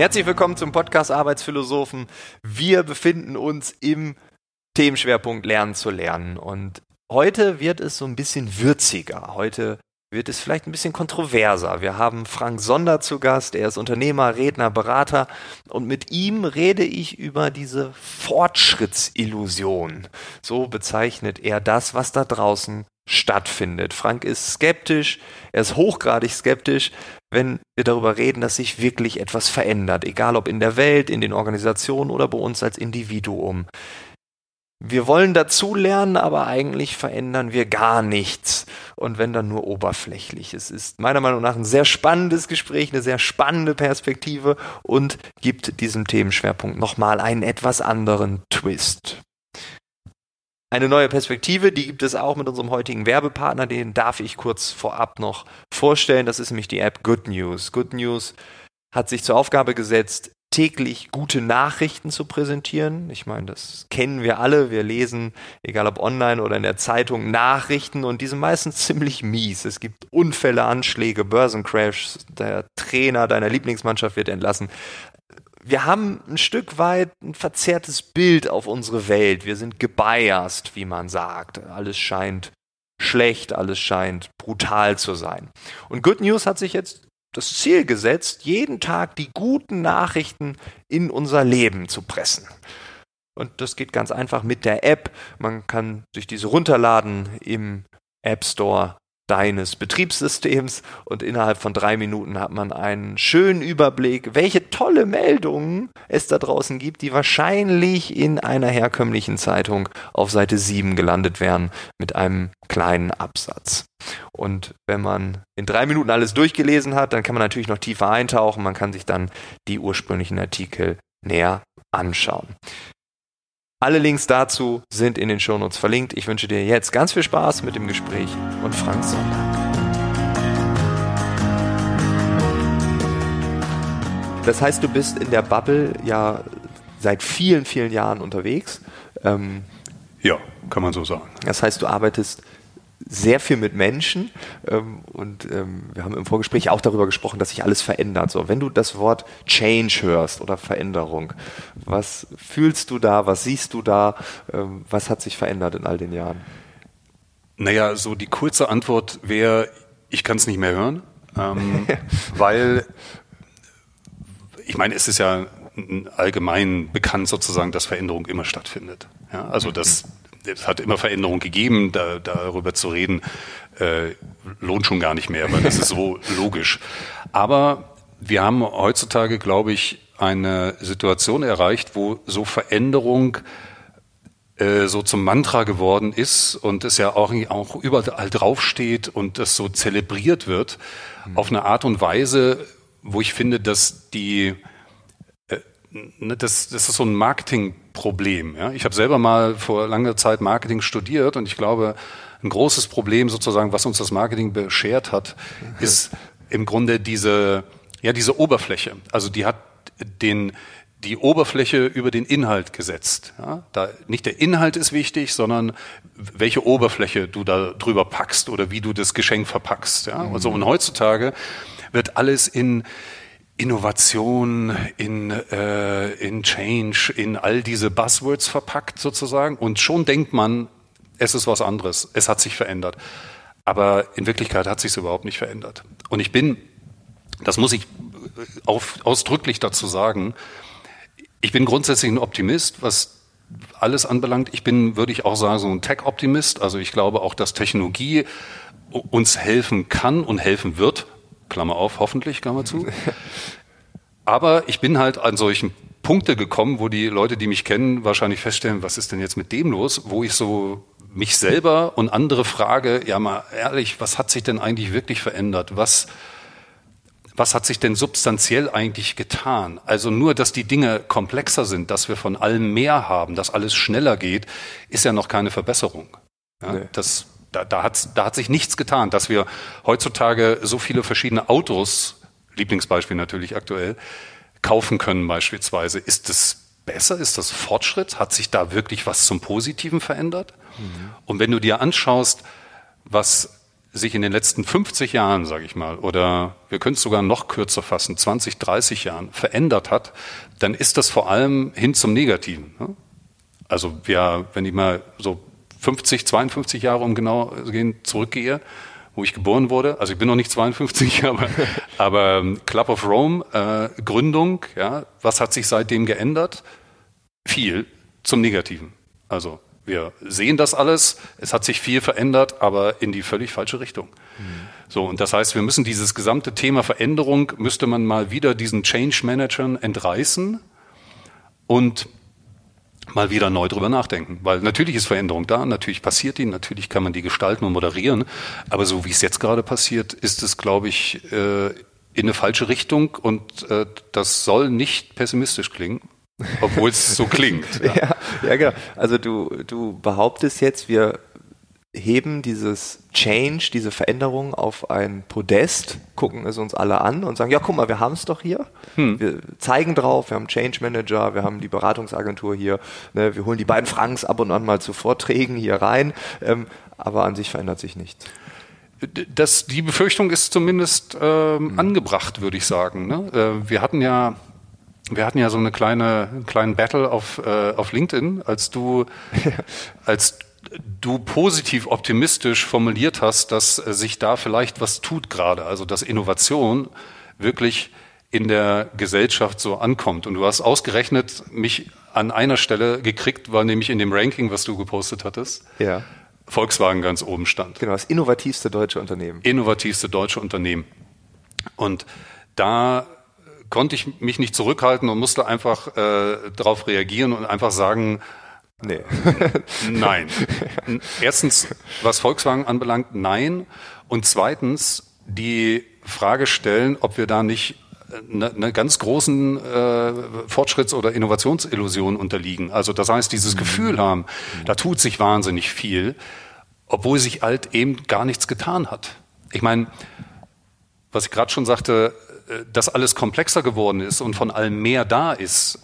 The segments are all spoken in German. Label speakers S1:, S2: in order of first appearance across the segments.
S1: Herzlich willkommen zum Podcast Arbeitsphilosophen. Wir befinden uns im Themenschwerpunkt Lernen zu lernen. Und heute wird es so ein bisschen würziger. Heute wird es vielleicht ein bisschen kontroverser. Wir haben Frank Sonder zu Gast. Er ist Unternehmer, Redner, Berater. Und mit ihm rede ich über diese Fortschrittsillusion. So bezeichnet er das, was da draußen stattfindet. Frank ist skeptisch, er ist hochgradig skeptisch, wenn wir darüber reden, dass sich wirklich etwas verändert, egal ob in der Welt, in den Organisationen oder bei uns als Individuum. Wir wollen dazulernen, aber eigentlich verändern wir gar nichts. Und wenn dann nur oberflächlich. Es ist meiner Meinung nach ein sehr spannendes Gespräch, eine sehr spannende Perspektive und gibt diesem Themenschwerpunkt nochmal einen etwas anderen Twist. Eine neue Perspektive, die gibt es auch mit unserem heutigen Werbepartner, den darf ich kurz vorab noch vorstellen. Das ist nämlich die App Good News. Good News hat sich zur Aufgabe gesetzt, täglich gute Nachrichten zu präsentieren. Ich meine, das kennen wir alle. Wir lesen, egal ob online oder in der Zeitung, Nachrichten und die sind meistens ziemlich mies. Es gibt Unfälle, Anschläge, Börsencrashs, der Trainer deiner Lieblingsmannschaft wird entlassen wir haben ein Stück weit ein verzerrtes Bild auf unsere Welt. Wir sind gebiased, wie man sagt. Alles scheint schlecht, alles scheint brutal zu sein. Und Good News hat sich jetzt das Ziel gesetzt, jeden Tag die guten Nachrichten in unser Leben zu pressen. Und das geht ganz einfach mit der App. Man kann sich diese runterladen im App Store deines Betriebssystems und innerhalb von drei Minuten hat man einen schönen Überblick, welche tolle Meldungen es da draußen gibt, die wahrscheinlich in einer herkömmlichen Zeitung auf Seite 7 gelandet wären mit einem kleinen Absatz. Und wenn man in drei Minuten alles durchgelesen hat, dann kann man natürlich noch tiefer eintauchen, man kann sich dann die ursprünglichen Artikel näher anschauen. Alle Links dazu sind in den Shownotes verlinkt. Ich wünsche dir jetzt ganz viel Spaß mit dem Gespräch und Frank Sonntag. Das heißt, du bist in der Bubble ja seit vielen, vielen Jahren unterwegs.
S2: Ähm, ja, kann man so sagen.
S1: Das heißt, du arbeitest sehr viel mit Menschen ähm, und ähm, wir haben im Vorgespräch auch darüber gesprochen, dass sich alles verändert. So, wenn du das Wort Change hörst oder Veränderung, was fühlst du da, was siehst du da, ähm, was hat sich verändert in all den Jahren?
S2: Naja, so die kurze Antwort wäre, ich kann es nicht mehr hören, ähm, weil ich meine, es ist ja allgemein bekannt sozusagen, dass Veränderung immer stattfindet. Ja, also das es hat immer Veränderungen gegeben, da, darüber zu reden, äh, lohnt schon gar nicht mehr, weil das ist so logisch. Aber wir haben heutzutage, glaube ich, eine Situation erreicht, wo so Veränderung äh, so zum Mantra geworden ist und es ja auch, auch überall draufsteht und das so zelebriert wird, mhm. auf eine Art und Weise, wo ich finde, dass die Ne, das, das ist so ein Marketingproblem. Ja? Ich habe selber mal vor langer Zeit Marketing studiert und ich glaube, ein großes Problem sozusagen, was uns das Marketing beschert hat, ist im Grunde diese, ja, diese Oberfläche. Also die hat den, die Oberfläche über den Inhalt gesetzt. Ja? Da, nicht der Inhalt ist wichtig, sondern welche Oberfläche du da drüber packst oder wie du das Geschenk verpackst. Ja? Mhm. Also, und heutzutage wird alles in Innovation, in, äh, in Change, in all diese Buzzwords verpackt sozusagen. Und schon denkt man, es ist was anderes, es hat sich verändert. Aber in Wirklichkeit hat sich es überhaupt nicht verändert. Und ich bin, das muss ich auf, ausdrücklich dazu sagen, ich bin grundsätzlich ein Optimist, was alles anbelangt. Ich bin, würde ich auch sagen, so ein Tech-Optimist. Also ich glaube auch, dass Technologie uns helfen kann und helfen wird, Klammer auf, hoffentlich, Klammer zu. Aber ich bin halt an solchen Punkte gekommen, wo die Leute, die mich kennen, wahrscheinlich feststellen, was ist denn jetzt mit dem los, wo ich so mich selber und andere frage, ja mal ehrlich, was hat sich denn eigentlich wirklich verändert? Was, was hat sich denn substanziell eigentlich getan? Also nur, dass die Dinge komplexer sind, dass wir von allem mehr haben, dass alles schneller geht, ist ja noch keine Verbesserung. Ja, nee. Das da, da, hat, da hat sich nichts getan, dass wir heutzutage so viele verschiedene Autos, Lieblingsbeispiel natürlich aktuell, kaufen können beispielsweise. Ist das besser? Ist das Fortschritt? Hat sich da wirklich was zum Positiven verändert? Mhm. Und wenn du dir anschaust, was sich in den letzten 50 Jahren, sage ich mal, oder wir können es sogar noch kürzer fassen, 20, 30 Jahren verändert hat, dann ist das vor allem hin zum Negativen. Ne? Also wir, wenn ich mal so 50, 52 Jahre um genau gehen zurückgehe, wo ich geboren wurde, also ich bin noch nicht 52, aber, aber ähm, Club of Rome, äh, Gründung, ja, was hat sich seitdem geändert? Viel zum Negativen. Also wir sehen das alles, es hat sich viel verändert, aber in die völlig falsche Richtung. Mhm. So, und das heißt, wir müssen dieses gesamte Thema Veränderung, müsste man mal wieder diesen Change Managern entreißen und mal wieder neu drüber nachdenken. Weil natürlich ist Veränderung da, natürlich passiert die, natürlich kann man die gestalten und moderieren, aber so wie es jetzt gerade passiert, ist es, glaube ich, äh, in eine falsche Richtung und äh, das soll nicht pessimistisch klingen, obwohl es so klingt.
S1: Ja. ja. ja, genau. Also du, du behauptest jetzt, wir heben dieses Change, diese Veränderung auf ein Podest, gucken es uns alle an und sagen, ja, guck mal, wir haben es doch hier. Hm. Wir zeigen drauf, wir haben Change Manager, wir haben die Beratungsagentur hier, ne, wir holen die beiden Franks ab und an mal zu Vorträgen hier rein, ähm, aber an sich verändert sich nichts.
S2: Das, die Befürchtung ist zumindest ähm, hm. angebracht, würde ich sagen. Ne? Äh, wir hatten ja wir hatten ja so eine kleine, einen kleinen Battle auf, äh, auf LinkedIn, als du, als du positiv optimistisch formuliert hast, dass äh, sich da vielleicht was tut gerade, also dass Innovation wirklich in der Gesellschaft so ankommt. Und du hast ausgerechnet mich an einer Stelle gekriegt, war nämlich in dem Ranking, was du gepostet hattest. Ja. Volkswagen ganz oben stand.
S1: Genau, das innovativste deutsche Unternehmen.
S2: Innovativste deutsche Unternehmen. Und da konnte ich mich nicht zurückhalten und musste einfach äh, darauf reagieren und einfach sagen, Nee. nein. Erstens, was Volkswagen anbelangt, nein. Und zweitens, die Frage stellen, ob wir da nicht einer eine ganz großen äh, Fortschritts- oder Innovationsillusion unterliegen. Also das heißt, dieses mhm. Gefühl haben, da tut sich wahnsinnig viel, obwohl sich halt eben gar nichts getan hat. Ich meine, was ich gerade schon sagte, äh, dass alles komplexer geworden ist und von allem mehr da ist,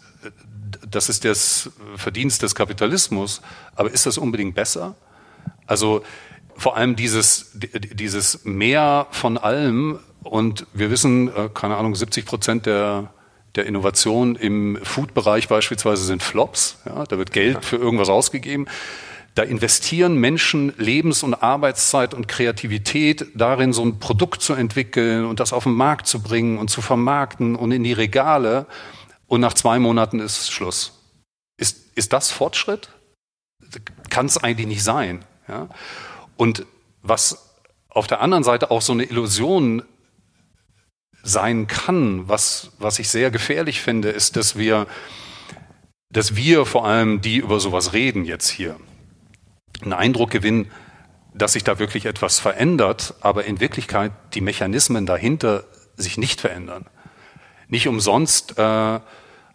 S2: das ist das Verdienst des Kapitalismus, aber ist das unbedingt besser? Also vor allem dieses, dieses Mehr von allem und wir wissen, äh, keine Ahnung, 70 Prozent der, der Innovation im Food-Bereich beispielsweise sind Flops. Ja, da wird Geld für irgendwas ausgegeben. Da investieren Menschen Lebens- und Arbeitszeit und Kreativität darin, so ein Produkt zu entwickeln und das auf den Markt zu bringen und zu vermarkten und in die Regale und nach zwei Monaten ist Schluss. Ist, ist das Fortschritt? Kann es eigentlich nicht sein. Ja? Und was auf der anderen Seite auch so eine Illusion sein kann, was, was ich sehr gefährlich finde, ist, dass wir, dass wir vor allem, die über sowas reden jetzt hier, einen Eindruck gewinnen, dass sich da wirklich etwas verändert, aber in Wirklichkeit die Mechanismen dahinter sich nicht verändern. Nicht umsonst äh,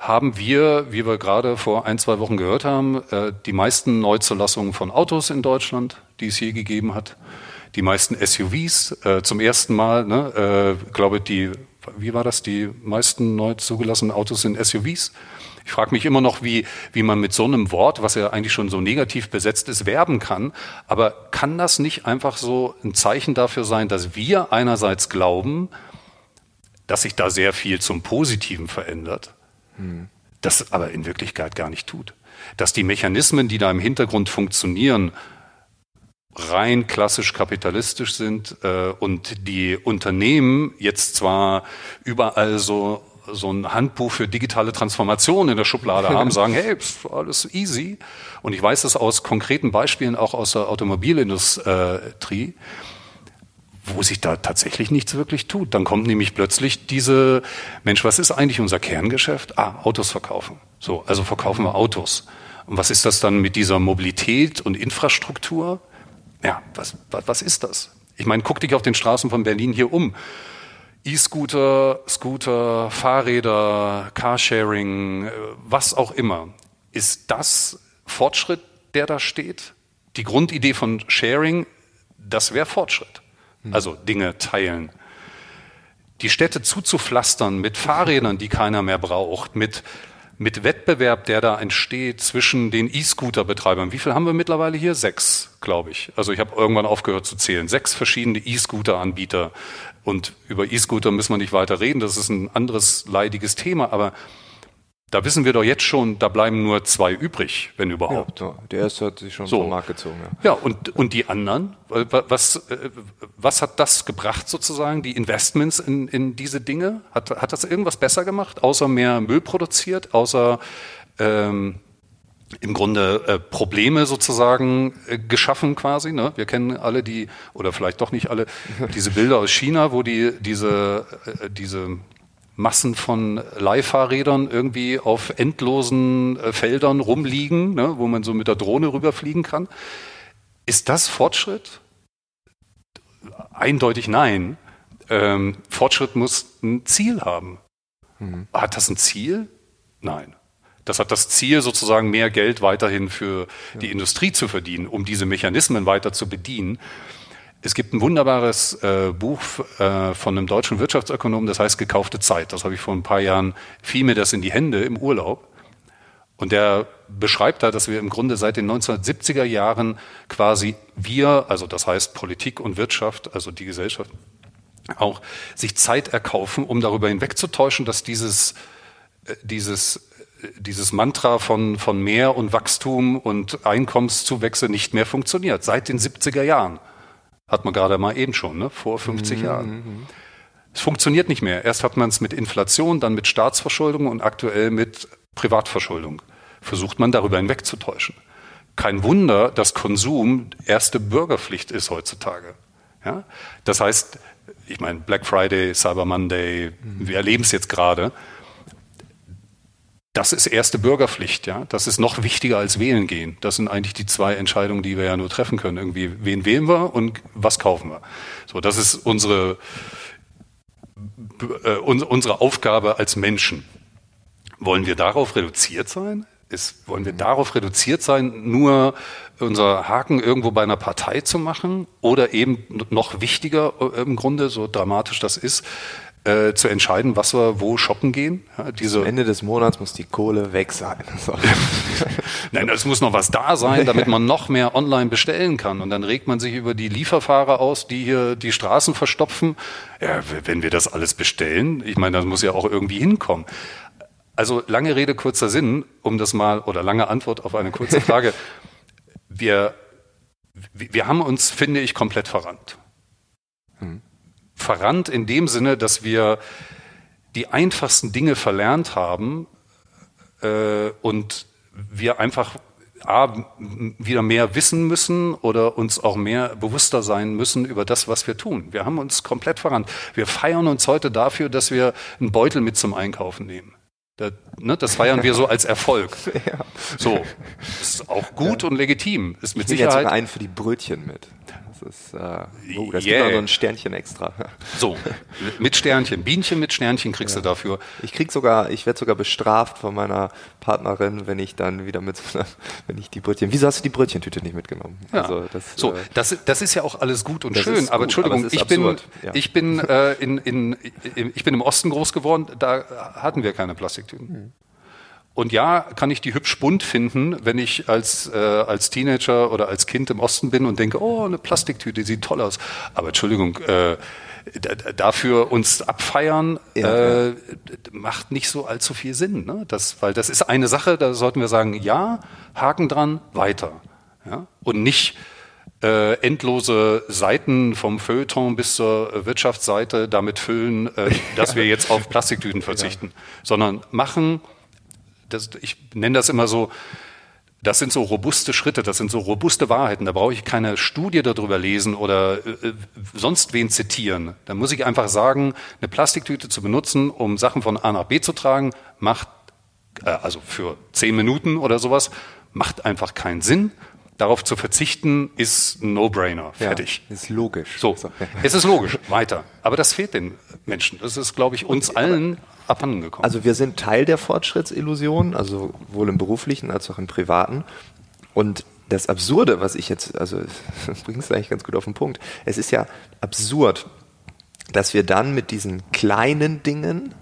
S2: haben wir, wie wir gerade vor ein, zwei Wochen gehört haben, äh, die meisten Neuzulassungen von Autos in Deutschland, die es je gegeben hat. Die meisten SUVs äh, zum ersten Mal, ne, äh, glaube die, wie war das, die meisten neu zugelassenen Autos sind SUVs. Ich frage mich immer noch, wie, wie man mit so einem Wort, was ja eigentlich schon so negativ besetzt ist, werben kann. Aber kann das nicht einfach so ein Zeichen dafür sein, dass wir einerseits glauben, dass sich da sehr viel zum Positiven verändert, hm. das aber in Wirklichkeit gar nicht tut? Dass die Mechanismen, die da im Hintergrund funktionieren, rein klassisch kapitalistisch sind äh, und die Unternehmen jetzt zwar überall so so ein Handbuch für digitale Transformation in der Schublade haben, sagen, hey, alles easy. Und ich weiß das aus konkreten Beispielen auch aus der Automobilindustrie, wo sich da tatsächlich nichts wirklich tut. Dann kommt nämlich plötzlich diese, Mensch, was ist eigentlich unser Kerngeschäft? Ah, Autos verkaufen. So, also verkaufen wir Autos. Und was ist das dann mit dieser Mobilität und Infrastruktur? Ja, was, was, was ist das? Ich meine, guck dich auf den Straßen von Berlin hier um. E-Scooter, Scooter, Fahrräder, Carsharing, äh, was auch immer. Ist das Fortschritt, der da steht? Die Grundidee von Sharing, das wäre Fortschritt. Hm. Also Dinge teilen. Die Städte zuzupflastern mit Fahrrädern, die keiner mehr braucht, mit mit Wettbewerb, der da entsteht zwischen den E-Scooter-Betreibern. Wie viel haben wir mittlerweile hier? Sechs, glaube ich. Also ich habe irgendwann aufgehört zu zählen. Sechs verschiedene E-Scooter-Anbieter. Und über E-Scooter müssen wir nicht weiter reden. Das ist ein anderes leidiges Thema. Aber da wissen wir doch jetzt schon, da bleiben nur zwei übrig, wenn überhaupt.
S1: Ja, der erste hat sich schon
S2: So.
S1: vom Markt gezogen. Ja.
S2: Ja, und, und die anderen, was, äh, was hat das gebracht sozusagen, die Investments in, in diese Dinge? Hat, hat das irgendwas besser gemacht, außer mehr Müll produziert, außer ähm, im Grunde äh, Probleme sozusagen äh, geschaffen quasi. Ne? Wir kennen alle die, oder vielleicht doch nicht alle, diese Bilder aus China, wo die diese, äh, diese Massen von Leihfahrrädern irgendwie auf endlosen äh, Feldern rumliegen, ne, wo man so mit der Drohne rüberfliegen kann. Ist das Fortschritt? Eindeutig nein. Ähm, Fortschritt muss ein Ziel haben. Hat das ein Ziel? Nein. Das hat das Ziel, sozusagen mehr Geld weiterhin für die Industrie zu verdienen, um diese Mechanismen weiter zu bedienen. Es gibt ein wunderbares äh, Buch äh, von einem deutschen Wirtschaftsökonomen, das heißt Gekaufte Zeit. Das habe ich vor ein paar Jahren, fiel mir das in die Hände im Urlaub. Und der beschreibt da, dass wir im Grunde seit den 1970er Jahren quasi wir, also das heißt Politik und Wirtschaft, also die Gesellschaft, auch sich Zeit erkaufen, um darüber hinwegzutäuschen, dass dieses, äh, dieses, äh, dieses Mantra von, von mehr und Wachstum und Einkommenszuwächse nicht mehr funktioniert. Seit den 70er Jahren. Hat man gerade mal eben schon, ne? vor 50 Jahren. Es funktioniert nicht mehr. Erst hat man es mit Inflation, dann mit Staatsverschuldung und aktuell mit Privatverschuldung. Versucht man darüber hinwegzutäuschen. Kein Wunder, dass Konsum erste Bürgerpflicht ist heutzutage. Ja? Das heißt, ich meine, Black Friday, Cyber Monday, wir erleben es jetzt gerade. Das ist erste Bürgerpflicht, ja. Das ist noch wichtiger als wählen gehen. Das sind eigentlich die zwei Entscheidungen, die wir ja nur treffen können. Irgendwie, wen wählen wir und was kaufen wir? So, das ist unsere, äh, un- unsere Aufgabe als Menschen. Wollen wir darauf reduziert sein? Ist, wollen wir darauf reduziert sein, nur unser Haken irgendwo bei einer Partei zu machen? Oder eben noch wichtiger äh, im Grunde, so dramatisch das ist, äh, zu entscheiden, was wir wo shoppen gehen? Ja, diese,
S1: Am Ende des Monats muss die Kohle weg sein.
S2: Nein, es muss noch was da sein, damit man noch mehr online bestellen kann. Und dann regt man sich über die Lieferfahrer aus, die hier die Straßen verstopfen. Ja, wenn wir das alles bestellen, ich meine, das muss ja auch irgendwie hinkommen. Also lange Rede, kurzer Sinn, um das mal, oder lange Antwort auf eine kurze Frage. Wir, wir haben uns, finde ich, komplett verrannt. Verrannt in dem Sinne, dass wir die einfachsten Dinge verlernt haben äh, und wir einfach A, wieder mehr wissen müssen oder uns auch mehr bewusster sein müssen über das, was wir tun. Wir haben uns komplett verrannt. Wir feiern uns heute dafür, dass wir einen Beutel mit zum Einkaufen nehmen. Das, ne, das feiern wir so als Erfolg. So, ist auch gut und legitim. Ist mit
S1: Ich nehme jetzt
S2: Sicherheit
S1: sogar einen für die Brötchen mit. Das ist, äh, oh, das
S2: Yeah.
S1: gibt auch so ein Sternchen extra.
S2: so. Mit Sternchen. Bienchen mit Sternchen kriegst du dafür.
S1: Ich krieg sogar, ich werde sogar bestraft von meiner Partnerin, wenn ich dann wieder mit, so einer- wenn ich die Brötchen. Wieso hast du die Brötchentüte nicht mitgenommen?
S2: Ja.
S1: Also das,
S2: so,
S1: äh,
S2: das, das ist ja auch alles gut und schön, aber
S1: gut,
S2: Entschuldigung,
S1: aber
S2: ich bin,
S1: ja.
S2: ich bin äh, in, in, in, ich bin im Osten groß geworden, da hatten wir keine Plastiktüten.
S1: Hm.
S2: Und ja, kann ich die hübsch bunt finden, wenn ich als, äh, als Teenager oder als Kind im Osten bin und denke, oh, eine Plastiktüte, sieht toll aus. Aber Entschuldigung, äh, da- da- dafür uns abfeiern,
S1: Ja,
S2: äh, macht nicht so allzu viel Sinn. Ne? Das, weil das ist eine Sache, da sollten wir sagen, ja, Haken dran, weiter. Ja? Und nicht äh, endlose Seiten vom Feuilleton bis zur Wirtschaftsseite damit füllen, äh, dass wir jetzt auf Plastiktüten verzichten, sondern machen, das, ich nenne das immer so, das sind so robuste Schritte, das sind so robuste Wahrheiten. Da brauche ich keine Studie darüber lesen oder äh, sonst wen zitieren. Da muss ich einfach sagen, eine Plastiktüte zu benutzen, um Sachen von A nach B zu tragen, macht, äh, also für zehn Minuten oder sowas, macht einfach keinen Sinn. Darauf zu verzichten ist ein No-Brainer.
S1: ja,
S2: Fertig.
S1: Ist logisch.
S2: So, es ist logisch, weiter. Aber das fehlt den Menschen. Das ist, glaube ich, uns allen abhanden gekommen.
S1: Also wir sind Teil der Fortschrittsillusion, also sowohl im beruflichen als auch im privaten. Und das Absurde, was ich jetzt, also das bringt es eigentlich ganz gut auf den Punkt. Es ist ja absurd, dass wir dann mit diesen kleinen Dingen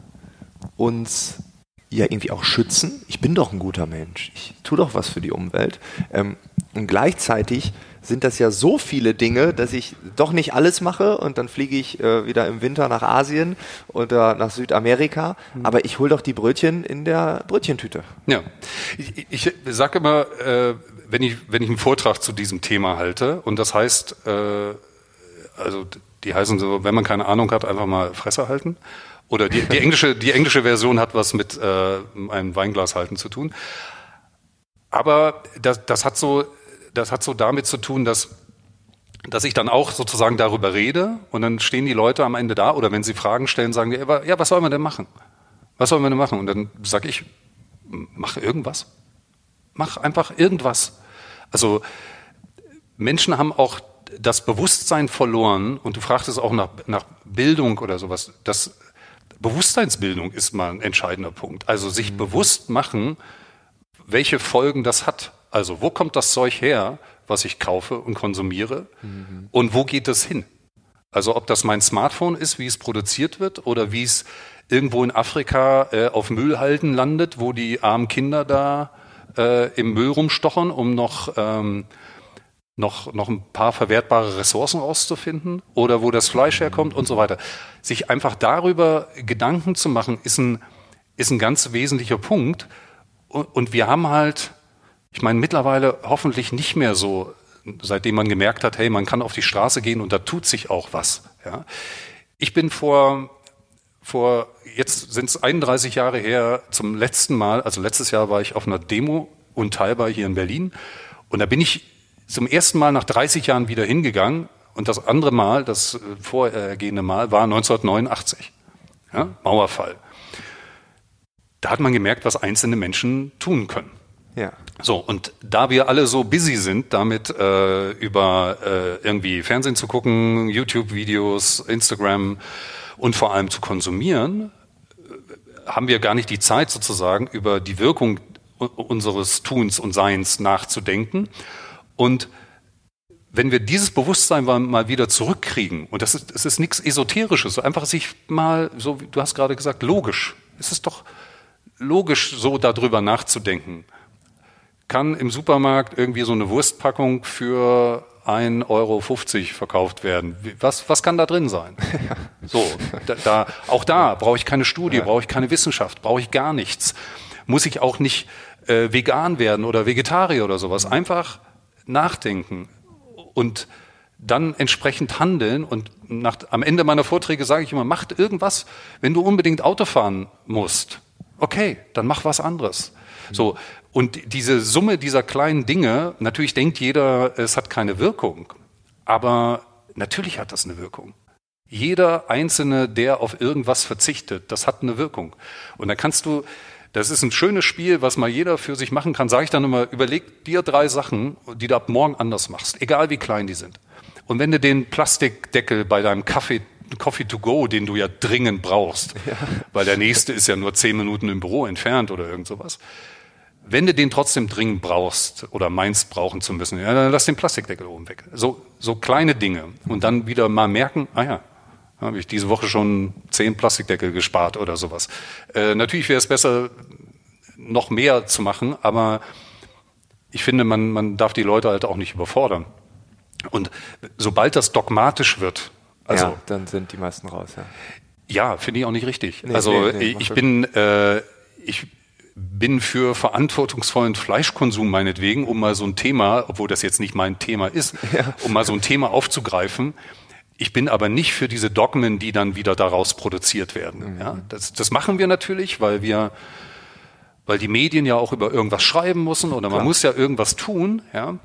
S1: uns ja irgendwie auch schützen. Ich bin doch ein guter Mensch. Ich tue doch was für die Umwelt. Ähm, und gleichzeitig sind das ja so viele Dinge, dass ich doch nicht alles mache und dann fliege ich äh, wieder im Winter nach Asien oder nach Südamerika, mhm. aber ich hole doch die Brötchen in der Brötchentüte.
S2: Ja, ich, ich sage immer, äh, wenn, ich, wenn ich einen Vortrag zu diesem Thema halte und das heißt, äh, also die heißen so, wenn man keine Ahnung hat, einfach mal Fresse halten. Oder die, die englische, die englische Version hat was mit äh, einem Weinglas halten zu tun. Aber das, das hat so, das hat so damit zu tun, dass dass ich dann auch sozusagen darüber rede und dann stehen die Leute am Ende da oder wenn sie Fragen stellen, sagen die, ja, was soll man denn machen? Was soll man denn machen? Und dann sage ich, mach irgendwas. Mach einfach irgendwas. Also Menschen haben auch das Bewusstsein verloren und du fragtest auch nach, nach Bildung oder sowas. Das Bewusstseinsbildung ist mal ein entscheidender Punkt. Also sich mhm. bewusst machen, welche Folgen das hat. Also wo kommt das Zeug her, was ich kaufe und konsumiere mhm. und wo geht es hin? Also ob das mein Smartphone ist, wie es produziert wird oder wie es irgendwo in Afrika äh, auf Müllhalden landet, wo die armen Kinder da äh, im Müll rumstochern, um noch ähm, noch, noch ein paar verwertbare Ressourcen rauszufinden oder wo das Fleisch herkommt und so weiter. Sich einfach darüber Gedanken zu machen, ist ein, ist ein ganz wesentlicher Punkt. Und, und wir haben halt, ich meine, mittlerweile hoffentlich nicht mehr so, seitdem man gemerkt hat, hey, man kann auf die Straße gehen und da tut sich auch was. Ja. Ich bin vor, vor jetzt sind es 31 Jahre her, zum letzten Mal, also letztes Jahr war ich auf einer Demo unteilbar hier in Berlin und da bin ich zum ersten Mal nach 30 Jahren wieder hingegangen und das andere Mal, das äh, vorhergehende Mal, war 1989. Ja, Mauerfall. Da hat man gemerkt, was einzelne Menschen tun können. Ja. So, und da wir alle so busy sind, damit äh, über äh, irgendwie Fernsehen zu gucken, YouTube-Videos, Instagram und vor allem zu konsumieren, äh, haben wir gar nicht die Zeit sozusagen über die Wirkung unseres Tuns und Seins nachzudenken und wenn wir dieses Bewusstsein mal wieder zurückkriegen, und das ist, es ist nichts Esoterisches, so einfach sich mal, so wie du hast gerade gesagt, logisch. Es ist doch logisch, so darüber nachzudenken. Kann im Supermarkt irgendwie so eine Wurstpackung für 1,50 Euro verkauft werden. Was, was kann da drin sein? So, da, da auch da brauche ich keine Studie, brauche ich keine Wissenschaft, brauche ich gar nichts. Muss ich auch nicht äh, vegan werden oder Vegetarier oder sowas. Einfach nachdenken und dann entsprechend handeln. Und nach, am Ende meiner Vorträge sage ich immer, macht irgendwas, wenn du unbedingt Auto fahren musst. Okay, dann mach was anderes. So. Und diese Summe dieser kleinen Dinge, natürlich denkt jeder, es hat keine Wirkung. Aber natürlich hat das eine Wirkung. Jeder Einzelne, der auf irgendwas verzichtet, das hat eine Wirkung. Und da kannst du das ist ein schönes Spiel, was mal jeder für sich machen kann. Sage ich dann immer, überleg dir drei Sachen, die du ab morgen anders machst, egal wie klein die sind. Und wenn du den Plastikdeckel bei deinem Kaffee Coffee to go, den du ja dringend brauchst, ja. weil der nächste ist ja nur zehn Minuten im Büro entfernt oder irgend sowas. Wenn du den trotzdem dringend brauchst oder meinst brauchen zu müssen, ja, dann lass den Plastikdeckel oben weg. So, so kleine Dinge. Und dann wieder mal merken, ah ja, habe ich diese Woche schon zehn Plastikdeckel gespart oder sowas. Äh, natürlich wäre es besser, noch mehr zu machen, aber ich finde, man, man darf die Leute halt auch nicht überfordern. Und sobald das dogmatisch wird, also ja,
S1: dann sind die meisten raus. Ja,
S2: ja finde ich auch nicht richtig. Nee, also nee, nee, ich bin äh, ich bin für verantwortungsvollen Fleischkonsum meinetwegen, um mal so ein Thema, obwohl das jetzt nicht mein Thema ist, ja. um mal so ein Thema aufzugreifen. Ich bin aber nicht für diese Dogmen, die dann wieder daraus produziert werden. Mhm. Ja, das, das machen wir natürlich, weil wir, weil die Medien ja auch über irgendwas schreiben müssen oder man Klar. muss ja irgendwas tun. Ja,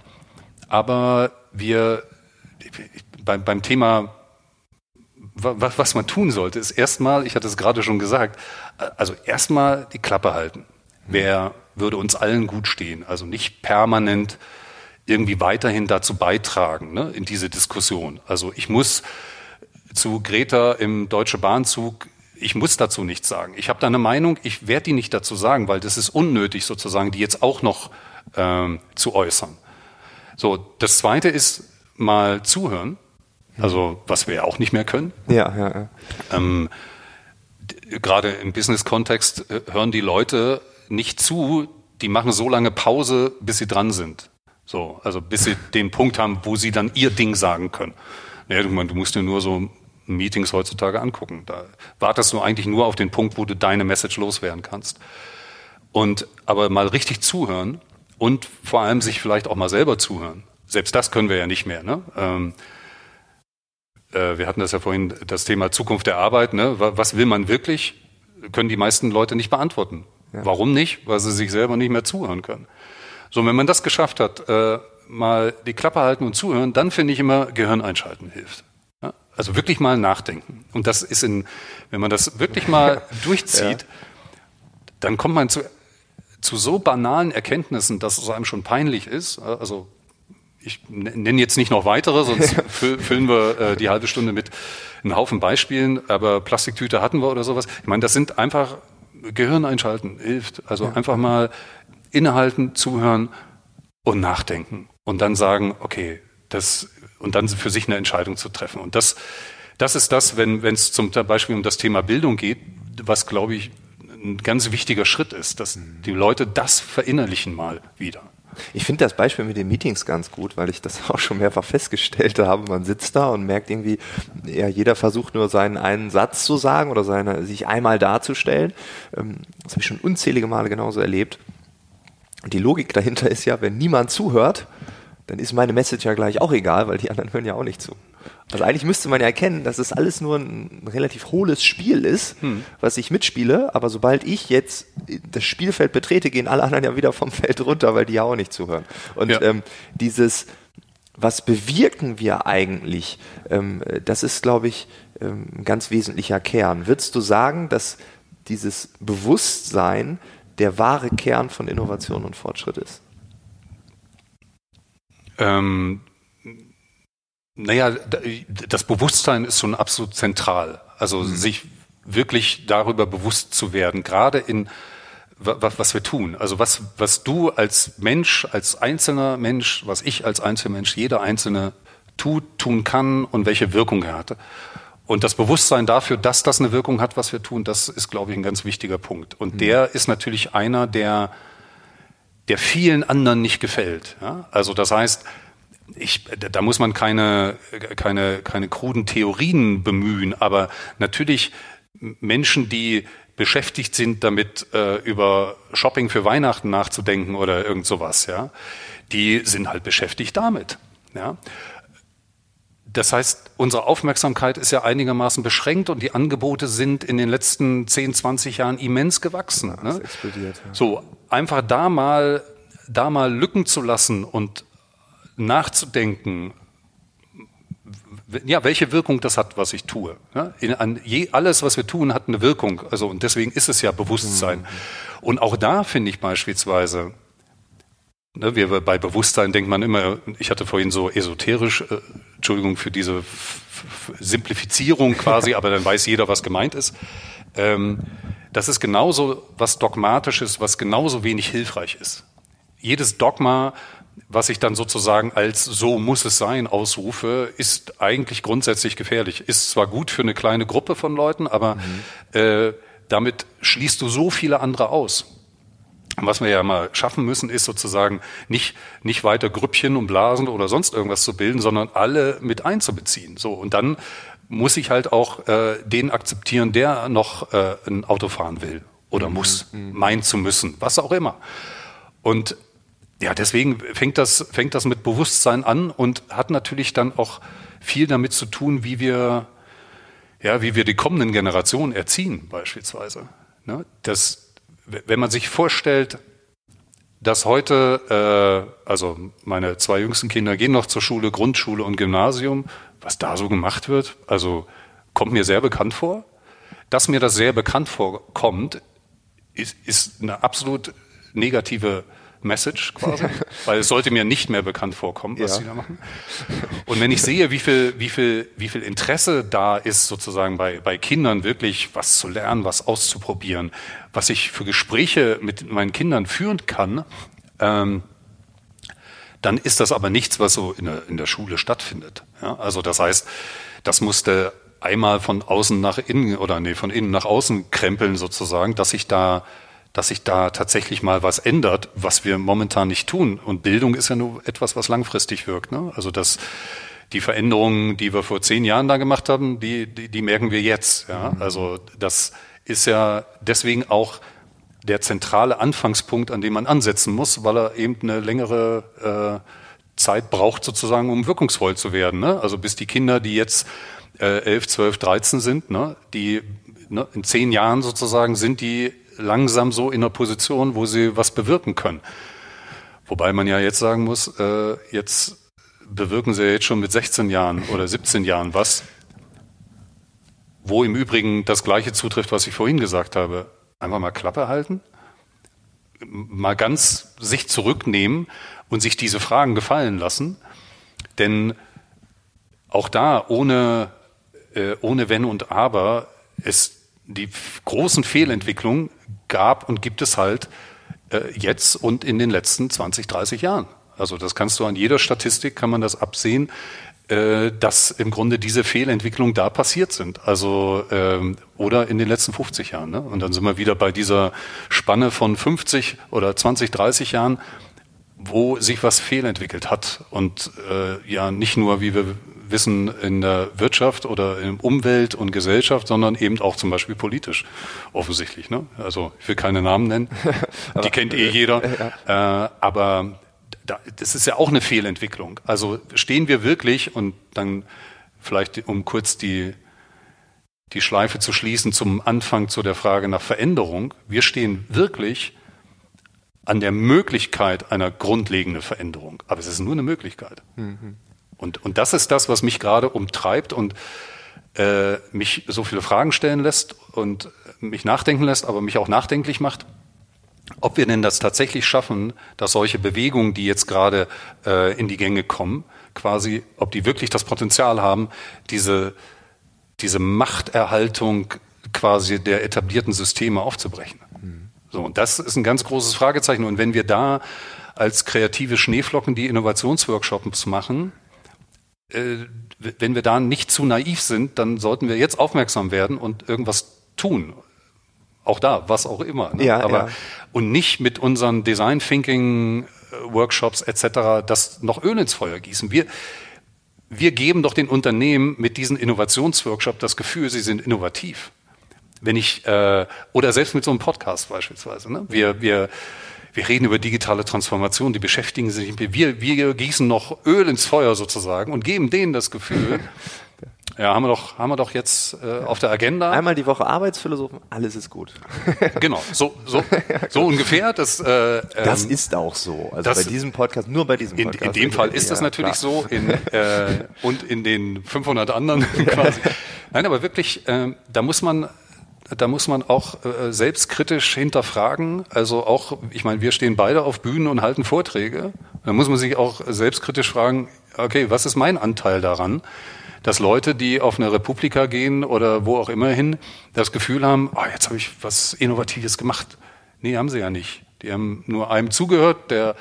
S2: aber wir beim, beim Thema was man tun sollte, ist erstmal, ich hatte es gerade schon gesagt, also erstmal die Klappe halten. Wer würde uns allen gut stehen? Also nicht permanent irgendwie weiterhin dazu beitragen, ne, in diese Diskussion. Also ich muss zu Greta im Deutsche Bahnzug, ich muss dazu nichts sagen. Ich habe da eine Meinung, ich werde die nicht dazu sagen, weil das ist unnötig sozusagen, die jetzt auch noch ähm, zu äußern. So, das Zweite ist mal zuhören, also was wir ja auch nicht mehr können.
S1: Ja, ja, ja. Ähm,
S2: gerade im Business-Kontext äh, hören die Leute nicht zu, die machen so lange Pause, bis sie dran sind. So, also bis sie den Punkt haben, wo sie dann ihr Ding sagen können. Naja, du, du musst dir nur so Meetings heutzutage angucken. Da wartest du eigentlich nur auf den Punkt, wo du deine Message loswerden kannst. Und aber mal richtig zuhören und vor allem sich vielleicht auch mal selber zuhören. Selbst das können wir ja nicht mehr. Ne? Ähm, äh, wir hatten das ja vorhin, das Thema Zukunft der Arbeit. Ne? Was will man wirklich? Können die meisten Leute nicht beantworten. Ja. Warum nicht? Weil sie sich selber nicht mehr zuhören können. So, wenn man das geschafft hat, äh, mal die Klappe halten und zuhören, dann finde ich immer Gehirn einschalten hilft. Ja? Also wirklich mal nachdenken. Und das ist in, wenn man das wirklich mal durchzieht, ja. dann kommt man zu, zu so banalen Erkenntnissen, dass es einem schon peinlich ist. Also ich nenne jetzt nicht noch weitere, sonst füllen wir äh, die halbe Stunde mit einem Haufen Beispielen, aber Plastiktüte hatten wir oder sowas. Ich meine, das sind einfach Gehirn einschalten, hilft. Also ja. einfach mal innehalten, zuhören und nachdenken und dann sagen, okay, das und dann für sich eine Entscheidung zu treffen. Und das, das ist das, wenn wenn es zum Beispiel um das Thema Bildung geht, was glaube ich ein ganz wichtiger Schritt ist, dass mhm. die Leute das verinnerlichen mal wieder.
S1: Ich finde das Beispiel mit den Meetings ganz gut, weil ich das auch schon mehrfach festgestellt habe. Man sitzt da und merkt irgendwie, ja, jeder versucht nur seinen einen Satz zu sagen oder seine, sich einmal darzustellen. Ähm, das habe ich schon unzählige Male genauso erlebt. Und die Logik dahinter ist ja, wenn niemand zuhört, dann ist meine Message ja gleich auch egal, weil die anderen hören ja auch nicht zu. Also eigentlich müsste man ja erkennen, dass es alles nur ein relativ hohles Spiel ist, hm. was ich mitspiele, aber sobald ich jetzt das Spielfeld betrete, gehen alle anderen ja wieder vom Feld runter, weil die ja auch nicht zuhören. Und ja. ähm, dieses, was bewirken wir eigentlich, ähm, das ist, glaube ich, ähm, ein ganz wesentlicher Kern. Würdest du sagen, dass dieses Bewusstsein der wahre Kern von Innovation und Fortschritt ist?
S2: Ähm, naja, das Bewusstsein ist schon absolut zentral. Also mhm. sich wirklich darüber bewusst zu werden, gerade in was wir tun. Also was, was du als Mensch, als einzelner Mensch, was ich als Einzelmensch, jeder Einzelne tut, tun kann und welche Wirkung er hatte. Und das Bewusstsein dafür, dass das eine Wirkung hat, was wir tun, das ist, glaube ich, ein ganz wichtiger Punkt. Und mhm. der ist natürlich einer, der, der vielen anderen nicht gefällt. Ja? Also das heißt, ich, da muss man keine, keine, keine kruden Theorien bemühen, aber natürlich Menschen, die beschäftigt sind, damit äh, über Shopping für Weihnachten nachzudenken oder irgend sowas, ja, die sind halt beschäftigt damit. Ja. Das heißt, unsere Aufmerksamkeit ist ja einigermaßen beschränkt und die Angebote sind in den letzten 10, 20 Jahren immens gewachsen. Ja, ne? explodiert, ja. So, einfach da mal, da mal Lücken zu lassen und nachzudenken, ja, welche Wirkung das hat, was ich tue. Ja, in, an je, alles, was wir tun, hat eine Wirkung. Also, und deswegen ist es ja Bewusstsein. Mhm. Und auch da finde ich beispielsweise, ne, wir, bei Bewusstsein denkt man immer, ich hatte vorhin so esoterisch, äh, Entschuldigung für diese F Simplifizierung quasi, aber dann weiß jeder, was gemeint ist. Ähm, das ist genauso was Dogmatisches, was genauso wenig hilfreich ist. Jedes Dogma was ich dann sozusagen als so muss es sein ausrufe, ist eigentlich grundsätzlich gefährlich. Ist zwar gut für eine kleine Gruppe von Leuten, aber mhm. äh, damit schließt du so viele andere aus. Was wir ja mal schaffen müssen, ist sozusagen nicht, nicht weiter Grüppchen und Blasen oder sonst irgendwas zu bilden, sondern alle mit einzubeziehen. So, und dann muss ich halt auch äh, den akzeptieren, der noch äh, ein Auto fahren will oder mhm. muss, mhm. meint zu müssen, was auch immer. Und ja, deswegen fängt das, fängt das mit Bewusstsein an und hat natürlich dann auch viel damit zu tun, wie wir, ja, wie wir die kommenden Generationen erziehen, beispielsweise. Ne? Das, wenn man sich vorstellt, dass heute, äh, also meine zwei jüngsten Kinder gehen noch zur Schule, Grundschule und Gymnasium, was da so gemacht wird, also kommt mir sehr bekannt vor. Dass mir das sehr bekannt vorkommt, ist, ist eine absolut negative Message quasi, weil es sollte mir nicht mehr bekannt vorkommen, was ja. sie da machen. Und wenn ich sehe, wie viel, wie viel, wie viel Interesse da ist, sozusagen bei, bei Kindern wirklich was zu lernen, was auszuprobieren, was ich für Gespräche mit meinen Kindern führen kann, ähm, dann ist das aber nichts, was so in der, in der Schule stattfindet. Ja, also das heißt, das musste einmal von außen nach innen oder nee, von innen nach außen krempeln sozusagen, dass sich da dass sich da tatsächlich mal was ändert, was wir momentan nicht tun. Und Bildung ist ja nur etwas, was langfristig wirkt. Ne? Also das, die Veränderungen, die wir vor zehn Jahren da gemacht haben, die, die, die merken wir jetzt. Ja? Mhm. Also das ist ja deswegen auch der zentrale Anfangspunkt, an dem man ansetzen muss, weil er eben eine längere äh, Zeit braucht sozusagen, um wirkungsvoll zu werden. Ne? Also bis die Kinder, die jetzt äh, 11, 12, 13 sind, ne, die ne, in zehn Jahren sozusagen sind die langsam so in einer Position, wo sie was bewirken können. Wobei man ja jetzt sagen muss, äh, jetzt bewirken sie ja jetzt schon mit 16 Jahren oder 17 Jahren was, wo im Übrigen das Gleiche zutrifft, was ich vorhin gesagt habe. Einfach mal Klappe halten, mal ganz sich zurücknehmen und sich diese Fragen gefallen lassen. Denn auch da, ohne, äh, ohne Wenn und Aber, ist die großen Fehlentwicklungen gab und gibt es halt äh, jetzt und in den letzten 20, 30 Jahren. Also das kannst du an jeder Statistik, kann man das absehen, äh, dass im Grunde diese Fehlentwicklungen da passiert sind. Also ähm, oder in den letzten 50 Jahren. Ne? Und dann sind wir wieder bei dieser Spanne von 50 oder 20, 30 Jahren, wo sich was fehlentwickelt hat. Und äh, ja, nicht nur, wie wir Wissen in der Wirtschaft oder in Umwelt und Gesellschaft, sondern eben auch zum Beispiel politisch offensichtlich. Ne? Also ich will keine Namen nennen, die kennt eh jeder. Äh, aber da, das ist ja auch eine Fehlentwicklung. Also stehen wir wirklich und dann vielleicht um kurz die die Schleife zu schließen zum Anfang zu der Frage nach Veränderung. Wir stehen wirklich an der Möglichkeit einer grundlegenden Veränderung. Aber es ist nur eine Möglichkeit. Mhm. Und, und das ist das, was mich gerade umtreibt und äh, mich so viele Fragen stellen lässt und mich nachdenken lässt, aber mich auch nachdenklich macht, ob wir denn das tatsächlich schaffen, dass solche Bewegungen, die jetzt gerade äh, in die Gänge kommen, quasi, ob die wirklich das Potenzial haben, diese, diese Machterhaltung quasi der etablierten Systeme aufzubrechen. Mhm. So, und das ist ein ganz großes Fragezeichen. Und wenn wir da als kreative Schneeflocken die Innovationsworkshops machen, wenn wir da nicht zu naiv sind, dann sollten wir jetzt aufmerksam werden und irgendwas tun. Auch da, was auch immer. Ne?
S1: Ja, Aber, ja.
S2: Und nicht mit unseren Design Thinking äh, Workshops etc. das noch Öl ins Feuer gießen. Wir, wir geben doch den Unternehmen mit diesen Innovationsworkshops das Gefühl, sie sind innovativ. Wenn ich, äh, oder selbst mit so einem Podcast beispielsweise. Ne? Wir, wir, wir reden über digitale Transformation, die beschäftigen sich nicht mehr. Wir, wir gießen noch Öl ins Feuer sozusagen und geben denen das Gefühl, ja, haben wir doch, haben wir doch jetzt äh, auf der Agenda.
S1: Einmal die Woche Arbeitsphilosophen, alles ist gut.
S2: genau, so, so, so ungefähr. Das, äh,
S1: das ähm, ist auch so. Also das, bei diesem Podcast, nur bei diesem Podcast.
S2: In, in dem Fall ist das natürlich klar. so in, äh, und in den 500 anderen quasi. Nein, aber wirklich, äh, da muss man da muss man auch äh, selbstkritisch hinterfragen. Also auch, ich meine, wir stehen beide auf Bühnen und halten Vorträge. Da muss man sich auch selbstkritisch fragen, okay, was ist mein Anteil daran? Dass Leute, die auf eine Republika gehen oder wo auch immer hin, das Gefühl haben, oh, jetzt habe ich was Innovatives gemacht. Nee, haben sie ja nicht. Die haben nur einem zugehört, der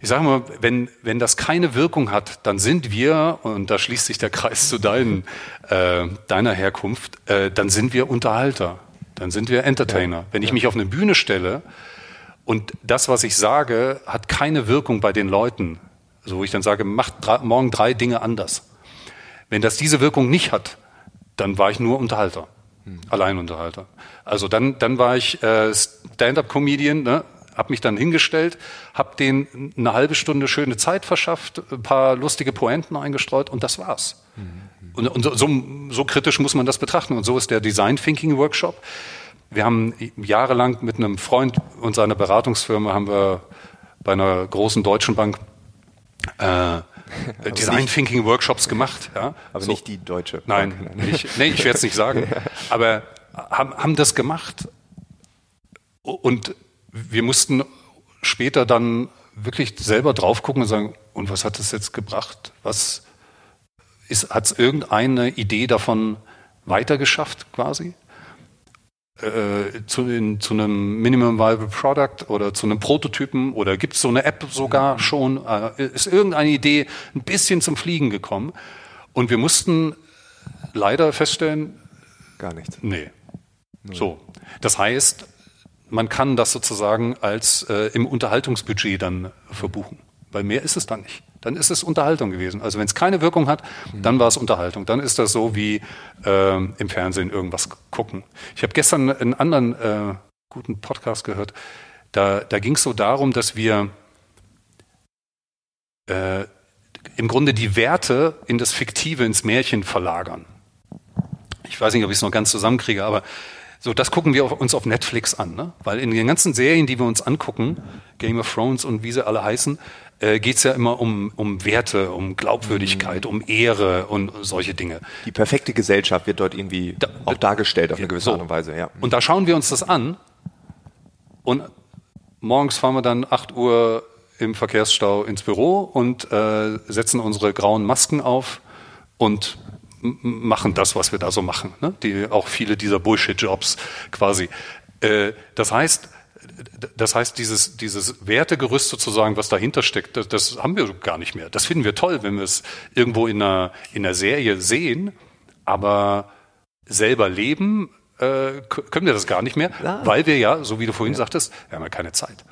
S2: ich sage mal, wenn, wenn das keine Wirkung hat, dann sind wir, und da schließt sich der Kreis zu deinen, äh, deiner Herkunft, äh, dann sind wir Unterhalter, dann sind wir Entertainer. Ja. Wenn ich mich auf eine Bühne stelle und das, was ich sage, hat keine Wirkung bei den Leuten, so wo ich dann sage, macht drei, morgen drei Dinge anders. Wenn das diese Wirkung nicht hat, dann war ich nur Unterhalter. Hm. Alleinunterhalter. Also dann, dann war ich äh, Stand-up-Comedian, ne? Habe mich dann hingestellt, habe denen eine halbe Stunde schöne Zeit verschafft, ein paar lustige Poenten eingestreut und das war's. Mhm. Und, und so, so, kritisch muss man das betrachten. Und so ist der Design Thinking Workshop. Wir haben jahrelang mit einem Freund und seiner Beratungsfirma haben wir bei einer großen deutschen Bank äh, Design nicht, Thinking Workshops gemacht. Ja?
S1: Aber so. nicht die deutsche.
S2: Nein, Bank. Nicht, nee, ich werde es nicht sagen. Aber haben, haben das gemacht und wir mussten später dann wirklich selber drauf gucken und sagen, und was hat das jetzt gebracht? Was hat es irgendeine Idee davon weitergeschafft quasi? Äh, zu, in, zu einem Minimum Viable Product oder zu einem Prototypen oder gibt es so eine App sogar schon? Äh, ist irgendeine Idee ein bisschen zum Fliegen gekommen? Und wir mussten leider feststellen,
S1: gar nichts.
S2: Nee. So. Das heißt, man kann das sozusagen als äh, im Unterhaltungsbudget dann verbuchen. Weil mehr ist es dann nicht. Dann ist es Unterhaltung gewesen. Also wenn es keine Wirkung hat, dann war es Unterhaltung. Dann ist das so wie äh, im Fernsehen irgendwas gucken. Ich habe gestern einen anderen äh, guten Podcast gehört. Da, da ging es so darum, dass wir äh, im Grunde die Werte in das Fiktive, ins Märchen verlagern. Ich weiß nicht, ob ich es noch ganz zusammenkriege, aber so, das gucken wir uns auf Netflix an, ne? weil in den ganzen Serien, die wir uns angucken, Game of Thrones und wie sie alle heißen, äh, geht es ja immer um, um Werte, um Glaubwürdigkeit, mhm. um Ehre und solche Dinge.
S1: Die perfekte Gesellschaft wird dort irgendwie da, auch dargestellt auf eine gewisse so. Art und Weise. Ja.
S2: Und da schauen wir uns das an und morgens fahren wir dann 8 Uhr im Verkehrsstau ins Büro und äh, setzen unsere grauen Masken auf und machen das, was wir da so machen. Ne? Die, auch viele dieser Bullshit-Jobs quasi. Äh, das heißt, das heißt, dieses, dieses Wertegerüst sozusagen, was dahinter steckt, das, das, haben wir gar nicht mehr. Das finden wir toll, wenn wir es irgendwo in einer, in einer Serie sehen, aber selber leben äh, können wir das gar nicht mehr, ja. weil wir ja, so wie du vorhin ja. sagtest, wir haben ja keine Zeit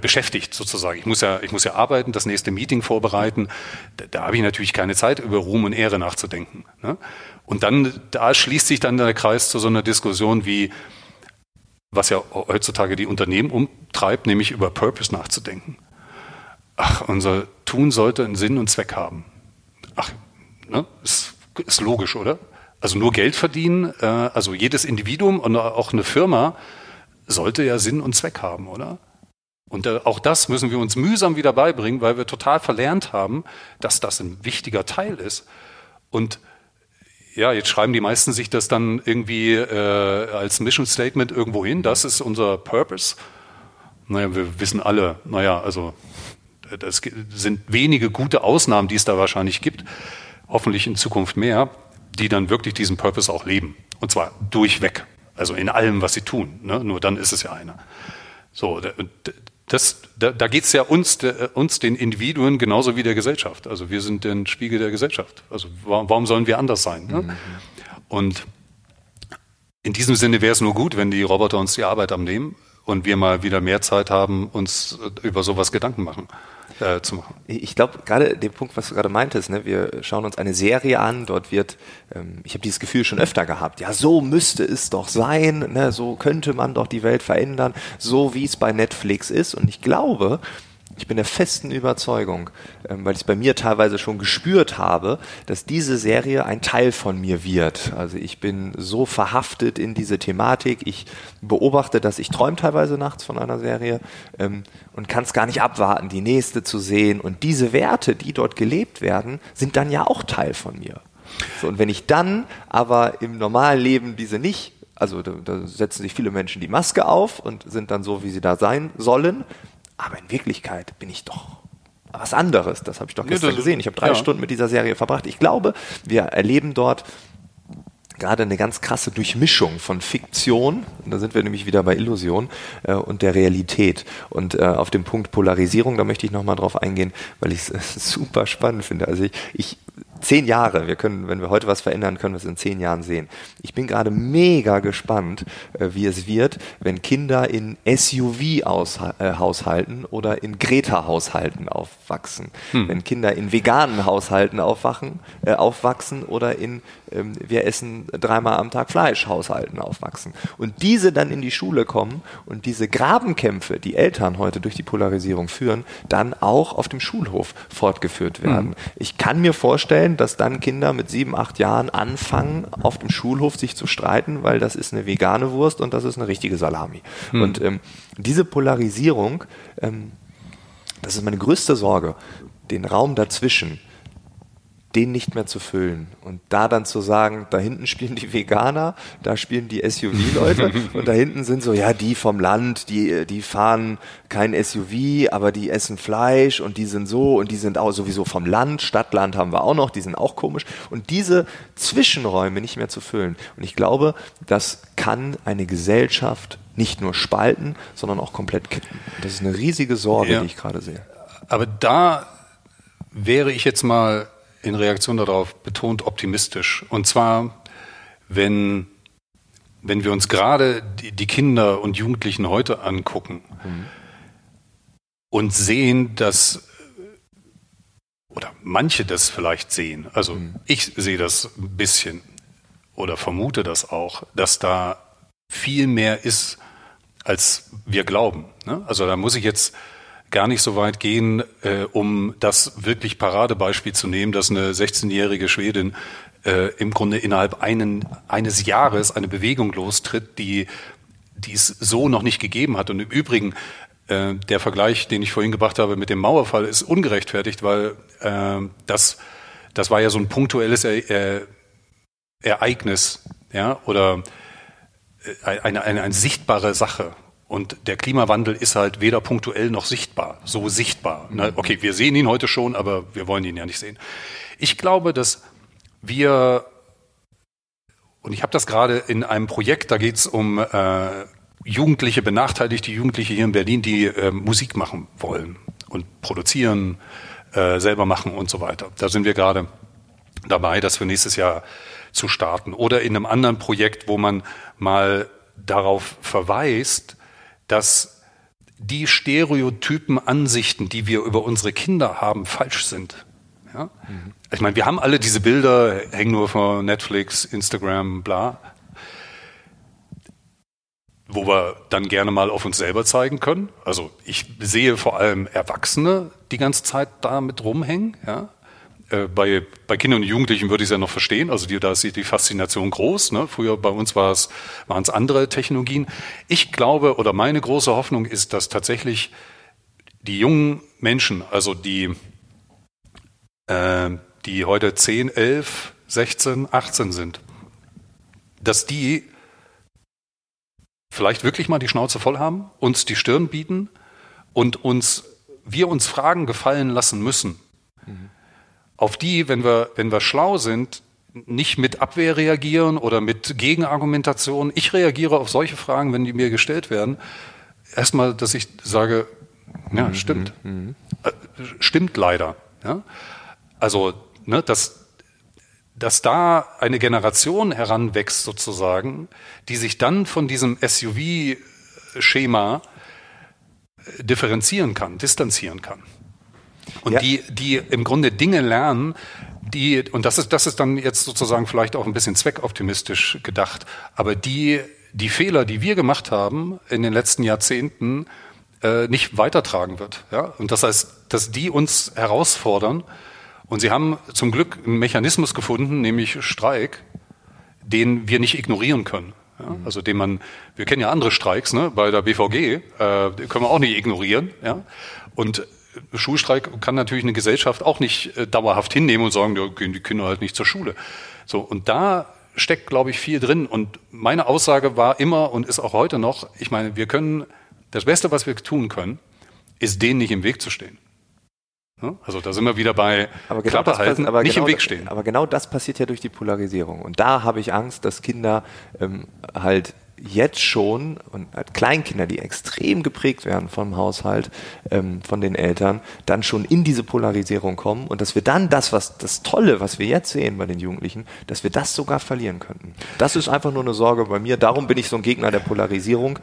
S2: beschäftigt sozusagen. Ich muss ja, ich muss ja arbeiten, das nächste Meeting vorbereiten. Da, da habe ich natürlich keine Zeit, über Ruhm und Ehre nachzudenken. Ne? Und dann, da schließt sich dann der Kreis zu so einer Diskussion wie, was ja heutzutage die Unternehmen umtreibt, nämlich über Purpose nachzudenken. Ach, unser Tun sollte einen Sinn und Zweck haben. Ach, ne? ist, ist logisch, oder? Also nur Geld verdienen, äh, also jedes Individuum und auch eine Firma sollte ja Sinn und Zweck haben, oder? Und äh, auch das müssen wir uns mühsam wieder beibringen, weil wir total verlernt haben, dass das ein wichtiger Teil ist. Und ja, jetzt schreiben die meisten sich das dann irgendwie äh, als Mission Statement irgendwo hin. Das ist unser Purpose. Naja, wir wissen alle, naja, also das sind wenige gute Ausnahmen, die es da wahrscheinlich gibt. Hoffentlich in Zukunft mehr, die dann wirklich diesen Purpose auch leben. Und zwar durchweg. Also in allem, was sie tun. Ne? Nur dann ist es ja einer. So, das, da, da geht es ja uns, der, uns, den Individuen, genauso wie der Gesellschaft. Also wir sind den Spiegel der Gesellschaft. Also warum, warum sollen wir anders sein? Ne? Mhm. Und in diesem Sinne wäre es nur gut, wenn die Roboter uns die Arbeit abnehmen und wir mal wieder mehr Zeit haben, uns über sowas Gedanken machen äh, zu machen.
S1: Ich glaube, gerade den Punkt, was du gerade meintest, ne, wir schauen uns eine Serie an, dort wird, ähm, ich habe dieses Gefühl schon öfter gehabt, ja, so müsste es doch sein, ne, so könnte man doch die Welt verändern, so wie es bei Netflix ist. Und ich glaube, ich bin der festen Überzeugung, ähm, weil ich es bei mir teilweise schon gespürt habe, dass diese Serie ein Teil von mir wird. Also ich bin so verhaftet in diese Thematik. Ich beobachte dass ich träume teilweise nachts von einer Serie ähm, und kann es gar nicht abwarten, die nächste zu sehen. Und diese Werte, die dort gelebt werden, sind dann ja auch Teil von mir. So, und wenn ich dann aber im normalen Leben diese nicht also da, da, setzen sich viele Menschen die Maske auf und sind dann so, wie sie da sein sollen. Aber in Wirklichkeit bin ich doch was anderes. Das habe ich doch gestern ja, gesehen. Ich habe drei ja. Stunden mit dieser Serie verbracht. Ich glaube, wir erleben dort gerade eine ganz krasse Durchmischung von Fiktion, da sind wir nämlich wieder bei Illusion, äh, und der Realität. Und äh, auf dem Punkt Polarisierung, da möchte ich nochmal drauf eingehen, weil ich es super spannend finde. Also ich, ich zehn Jahre, wir können, wenn wir heute was verändern, können wir es in zehn Jahren sehen. Ich bin gerade mega gespannt, äh, wie es wird, wenn Kinder in SUV-Haushalten äh, oder in Greta-Haushalten aufwachsen. Hm. Wenn Kinder in veganen Haushalten aufwachen, äh, aufwachsen oder in ähm, wir essen dreimal am Tag Fleisch Haushalten aufwachsen. Und diese dann in die Schule kommen und diese Grabenkämpfe, die Eltern heute durch die Polarisierung führen, dann auch auf dem Schulhof fortgeführt werden. Hm. Ich kann mir vorstellen, sein, dass dann Kinder mit sieben, acht Jahren anfangen, auf dem Schulhof sich zu streiten, weil das ist eine vegane Wurst und das ist eine richtige Salami. Hm. Und ähm, diese Polarisierung, ähm, das ist meine größte Sorge, den Raum dazwischen den nicht mehr zu füllen. Und da dann zu sagen, da hinten spielen die Veganer, da spielen die SUV-Leute und da hinten sind so, ja, die vom Land, die, die fahren kein SUV, aber die essen Fleisch und die sind so und die sind auch sowieso vom Land, Stadtland haben wir auch noch, die sind auch komisch. Und diese Zwischenräume nicht mehr zu füllen. Und ich glaube, das kann eine Gesellschaft nicht nur spalten, sondern auch komplett kippen. Das ist eine riesige Sorge, ja. die ich gerade sehe.
S2: Aber da wäre ich jetzt mal in Reaktion darauf betont optimistisch. Und zwar, wenn, wenn wir uns gerade die, die Kinder und Jugendlichen heute angucken mhm. und sehen, dass oder manche das vielleicht sehen, also mhm. ich sehe das ein bisschen oder vermute das auch, dass da viel mehr ist, als wir glauben. Ne? Also da muss ich jetzt gar nicht so weit gehen, äh, um das wirklich Paradebeispiel zu nehmen, dass eine 16-jährige Schwedin äh, im Grunde innerhalb einen, eines Jahres eine Bewegung lostritt, die, die es so noch nicht gegeben hat. Und im Übrigen, äh, der Vergleich, den ich vorhin gebracht habe mit dem Mauerfall, ist ungerechtfertigt, weil äh, das, das war ja so ein punktuelles er, Ereignis, ja, oder äh, eine, eine, eine sichtbare Sache. Und der Klimawandel ist halt weder punktuell noch sichtbar, so sichtbar. Ne? Okay, wir sehen ihn heute schon, aber wir wollen ihn ja nicht sehen. Ich glaube, dass wir, und ich habe das gerade in einem Projekt, da geht es um äh, Jugendliche, benachteiligte Jugendliche hier in Berlin, die äh, Musik machen wollen und produzieren, äh, selber machen und so weiter. Da sind wir gerade dabei, das für nächstes Jahr zu starten. Oder in einem anderen Projekt, wo man mal darauf verweist, dass die stereotypen Ansichten, die wir über unsere Kinder haben, falsch sind. Ja? Mhm. Ich meine, wir haben alle diese Bilder, hängen nur von Netflix, Instagram, bla, wo wir dann gerne mal auf uns selber zeigen können. Also ich sehe vor allem Erwachsene die ganze Zeit da mit rumhängen. Ja? Äh, bei, bei Kindern und Jugendlichen würde ich es ja noch verstehen. Also die, da ist die Faszination groß. Ne? Früher bei uns war es, waren es andere Technologien. Ich glaube oder meine große Hoffnung ist, dass tatsächlich die jungen Menschen, also die, äh, die heute 10, 11, 16, 18 sind, dass die vielleicht wirklich mal die Schnauze voll haben, uns die Stirn bieten und uns, wir uns Fragen gefallen lassen müssen. Mhm auf die, wenn wir, wenn wir schlau sind, nicht mit Abwehr reagieren oder mit Gegenargumentation. Ich reagiere auf solche Fragen, wenn die mir gestellt werden. Erstmal, dass ich sage, ja, mhm, stimmt. Mhm. Äh, stimmt leider. Ja? Also, ne, dass, dass da eine Generation heranwächst sozusagen, die sich dann von diesem SUV-Schema differenzieren kann, distanzieren kann. Und ja. die, die im Grunde Dinge lernen, die, und das ist, das ist dann jetzt sozusagen vielleicht auch ein bisschen zweckoptimistisch gedacht, aber die, die Fehler, die wir gemacht haben in den letzten Jahrzehnten, äh, nicht weitertragen wird. Ja? Und das heißt, dass die uns herausfordern. Und sie haben zum Glück einen Mechanismus gefunden, nämlich Streik, den wir nicht ignorieren können. Ja? Also den man, wir kennen ja andere Streiks ne? bei der BVG, äh, können wir auch nicht ignorieren. Ja? Und Schulstreik kann natürlich eine Gesellschaft auch nicht äh, dauerhaft hinnehmen und sagen, da gehen die Kinder halt nicht zur Schule. So, und da steckt, glaube ich, viel drin. Und meine Aussage war immer und ist auch heute noch, ich meine, wir können, das Beste, was wir tun können, ist denen nicht im Weg zu stehen. Also da sind wir wieder bei
S1: aber genau Klappe halten, aber nicht genau, im Weg stehen. Aber genau das passiert ja durch die Polarisierung. Und da habe ich Angst, dass Kinder ähm, halt jetzt schon und Kleinkinder, die extrem geprägt werden vom Haushalt, ähm, von den Eltern, dann schon in diese Polarisierung kommen und dass wir dann das, was das Tolle, was wir jetzt sehen bei den Jugendlichen, dass wir das sogar verlieren könnten. Das ist einfach nur eine Sorge bei mir. Darum bin ich so ein Gegner der Polarisierung.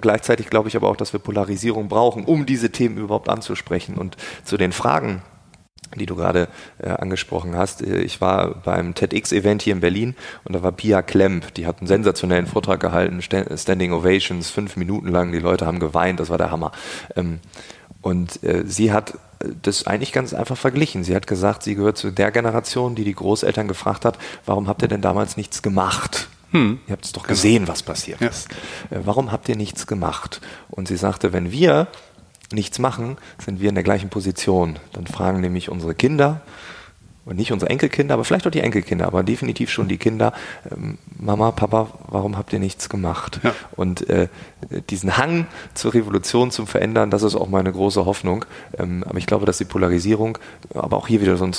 S1: Gleichzeitig glaube ich aber auch, dass wir Polarisierung brauchen, um diese Themen überhaupt anzusprechen und zu den Fragen die du gerade äh, angesprochen hast. Äh, ich war beim TEDx-Event hier in Berlin und da war Pia Klemp, die hat einen sensationellen Vortrag gehalten, Standing Ovations, fünf Minuten lang, die Leute haben geweint, das war der Hammer. Ähm, und äh, sie hat das eigentlich ganz einfach verglichen. Sie hat gesagt, sie gehört zu der Generation, die die Großeltern gefragt hat, warum habt ihr denn damals nichts gemacht? Hm. Ihr habt es doch genau. gesehen, was passiert ja. ist. Äh, warum habt ihr nichts gemacht? Und sie sagte, wenn wir nichts machen, sind wir in der gleichen Position. Dann fragen nämlich unsere Kinder, und nicht unsere Enkelkinder, aber vielleicht auch die Enkelkinder, aber definitiv schon die Kinder, ähm, Mama, Papa, warum habt ihr nichts gemacht? Ja. Und äh, diesen Hang zur Revolution, zum Verändern, das ist auch meine große Hoffnung. Ähm, aber ich glaube, dass die Polarisierung, aber auch hier wieder so ein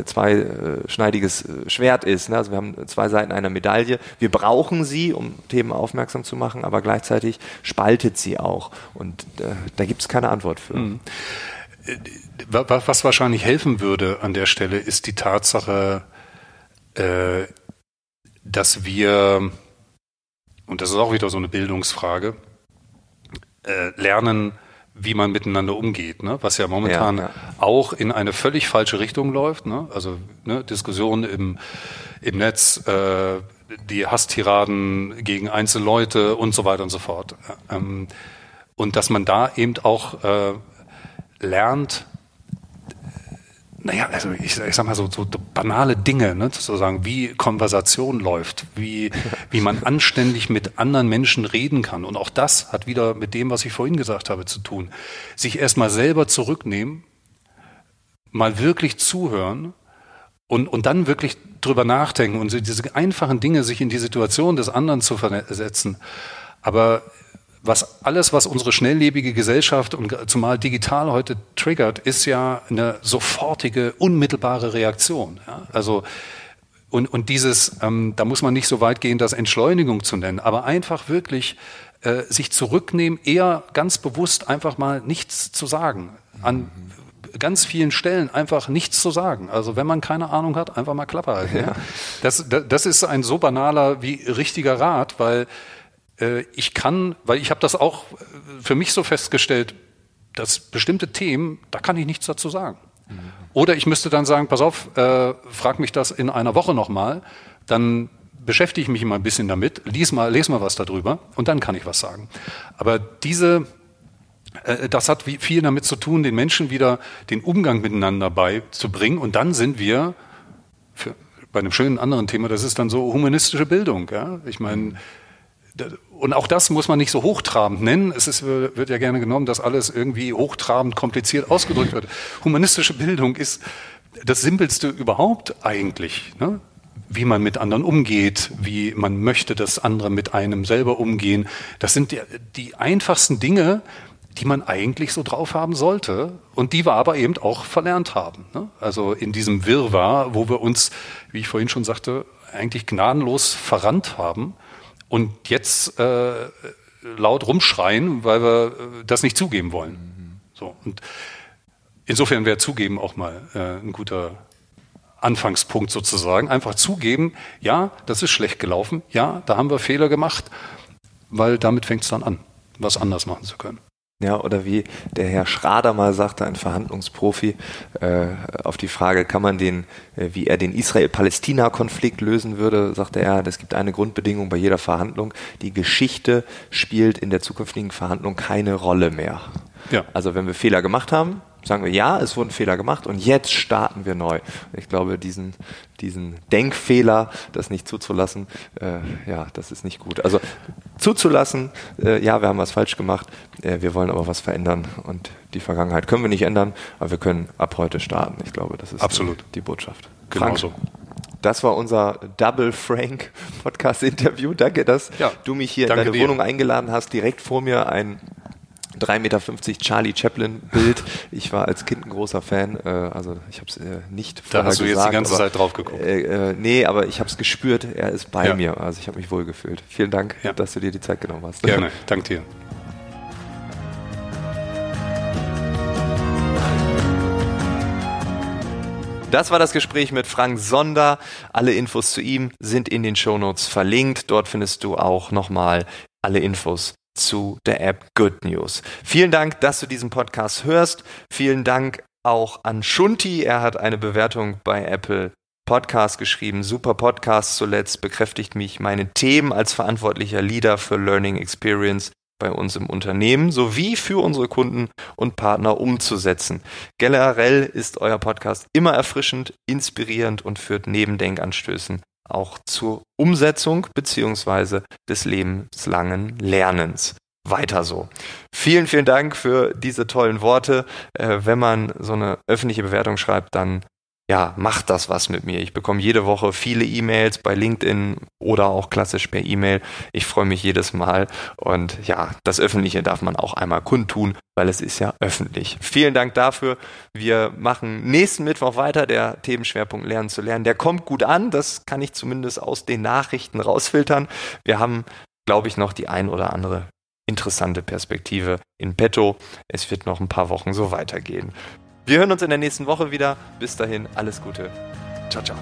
S1: zweischneidiges äh, Schwert ist. Ne? Also wir haben zwei Seiten einer Medaille. Wir brauchen sie, um Themen aufmerksam zu machen, aber gleichzeitig spaltet sie auch. Und äh, da gibt es keine Antwort für. Mhm.
S2: Was wahrscheinlich helfen würde an der Stelle, ist die Tatsache, äh, dass wir, und das ist auch wieder so eine Bildungsfrage, äh, lernen, wie man miteinander umgeht, ne? was ja momentan ja, ja. auch in eine völlig falsche Richtung läuft. Ne? Also ne, Diskussionen im, im Netz, äh, die Hasstiraden gegen einzelne Leute und so weiter und so fort. Ähm, und dass man da eben auch äh, lernt, naja, also ich, ich sag mal so, so banale Dinge, ne, sozusagen, wie Konversation läuft, wie, wie man anständig mit anderen Menschen reden kann. Und auch das hat wieder mit dem, was ich vorhin gesagt habe, zu tun. Sich erstmal selber zurücknehmen, mal wirklich zuhören und, und dann wirklich drüber nachdenken und diese einfachen Dinge, sich in die Situation des anderen zu versetzen. Aber was alles, was unsere schnelllebige Gesellschaft und zumal digital heute triggert, ist ja eine sofortige, unmittelbare Reaktion. Ja? Also und, und dieses, ähm, da muss man nicht so weit gehen, das Entschleunigung zu nennen, aber einfach wirklich äh, sich zurücknehmen, eher ganz bewusst einfach mal nichts zu sagen. An ganz vielen Stellen einfach nichts zu sagen. Also wenn man keine Ahnung hat, einfach mal Klappe halten. Ja. Das, das ist ein so banaler wie richtiger Rat, weil ich kann, weil ich habe das auch äh, für mich so festgestellt, dass bestimmte Themen, da kann ich nichts dazu sagen. Mhm. Oder ich müsste dann sagen, pass auf, äh, frag mich das in einer Woche nochmal, dann beschäftige ich mich mal ein bisschen damit, lies mal, lese mal was darüber und dann kann ich was sagen. Aber diese, äh, das hat viel damit zu tun, den Menschen wieder den Umgang miteinander beizubringen und dann sind wir für, bei einem schönen anderen Thema, das ist dann so humanistische Bildung. Ja? Ich meine, und auch das muss man nicht so hochtrabend nennen. Es ist, wird ja gerne genommen, dass alles irgendwie hochtrabend kompliziert ausgedrückt wird. Humanistische Bildung ist das Simpelste überhaupt eigentlich. Ne? Wie man mit anderen umgeht, wie man möchte, dass andere mit einem selber umgehen. Das sind die, die einfachsten Dinge, die man eigentlich so drauf haben sollte und die wir aber eben auch verlernt haben. Ne? Also in diesem Wirrwarr, wo wir uns, wie ich vorhin schon sagte, eigentlich gnadenlos verrannt haben und jetzt äh, laut rumschreien, weil wir äh, das nicht zugeben wollen. Mhm. So und insofern wäre zugeben auch mal äh, ein guter Anfangspunkt sozusagen. Einfach zugeben, ja, das ist schlecht gelaufen, ja, da haben wir Fehler gemacht, weil damit fängt es dann an, was anders machen zu können.
S1: Ja, oder wie der Herr Schrader mal sagte, ein Verhandlungsprofi, äh, auf die Frage, kann man den, äh, wie er den Israel-Palästina-Konflikt lösen würde, sagte er, es gibt eine Grundbedingung bei jeder Verhandlung, die Geschichte spielt in der zukünftigen Verhandlung keine Rolle mehr. Ja. Also wenn wir Fehler gemacht haben, sagen wir ja, es wurden Fehler gemacht und jetzt starten wir neu. Ich glaube, diesen, diesen Denkfehler, das nicht zuzulassen, äh, ja, das ist nicht gut. Also zuzulassen, äh, ja, wir haben was falsch gemacht, äh, wir wollen aber was verändern und die Vergangenheit können wir nicht ändern, aber wir können ab heute starten. Ich glaube, das ist
S2: Absolut.
S1: Die, die Botschaft.
S2: Genau so.
S1: Das war unser Double Frank Podcast Interview. Danke, dass ja, du mich hier in deine dir. Wohnung eingeladen hast. Direkt vor mir ein 3,50 Meter Charlie Chaplin Bild. Ich war als Kind ein großer Fan, äh, also ich habe es äh, nicht
S2: Da hast du gesagt, jetzt die ganze aber, Zeit drauf geguckt.
S1: Äh, äh, nee, aber ich habe es gespürt, er ist bei ja. mir, also ich habe mich wohl gefühlt. Vielen Dank, ja. dass du dir die Zeit genommen hast.
S2: Gerne, danke dir.
S1: Das war das Gespräch mit Frank Sonder. Alle Infos zu ihm sind in den Shownotes verlinkt. Dort findest du auch nochmal alle Infos zu der App Good News. Vielen Dank, dass du diesen Podcast hörst. Vielen Dank auch an Shunti. Er hat eine Bewertung bei Apple Podcast geschrieben. Super Podcast zuletzt bekräftigt mich meine Themen als verantwortlicher Leader für Learning Experience bei uns im Unternehmen sowie für unsere Kunden und Partner umzusetzen. Generell ist euer Podcast immer erfrischend, inspirierend und führt neben Denkanstößen auch zur Umsetzung beziehungsweise des lebenslangen Lernens. Weiter so. Vielen, vielen Dank für diese tollen Worte. Äh, wenn man so eine öffentliche Bewertung schreibt, dann ja, macht das was mit mir. Ich bekomme jede Woche viele E-Mails bei LinkedIn oder auch klassisch per E-Mail. Ich freue mich jedes Mal und ja, das Öffentliche darf man auch einmal kundtun, weil es ist ja öffentlich. Vielen Dank dafür. Wir machen nächsten Mittwoch weiter, der Themenschwerpunkt Lernen zu lernen. Der kommt gut an, das kann ich zumindest aus den Nachrichten rausfiltern. Wir haben, glaube ich, noch die ein oder andere interessante Perspektive in petto. Es wird noch ein paar Wochen so weitergehen. Wir hören uns in der nächsten Woche wieder. Bis dahin, alles Gute. Ciao, ciao.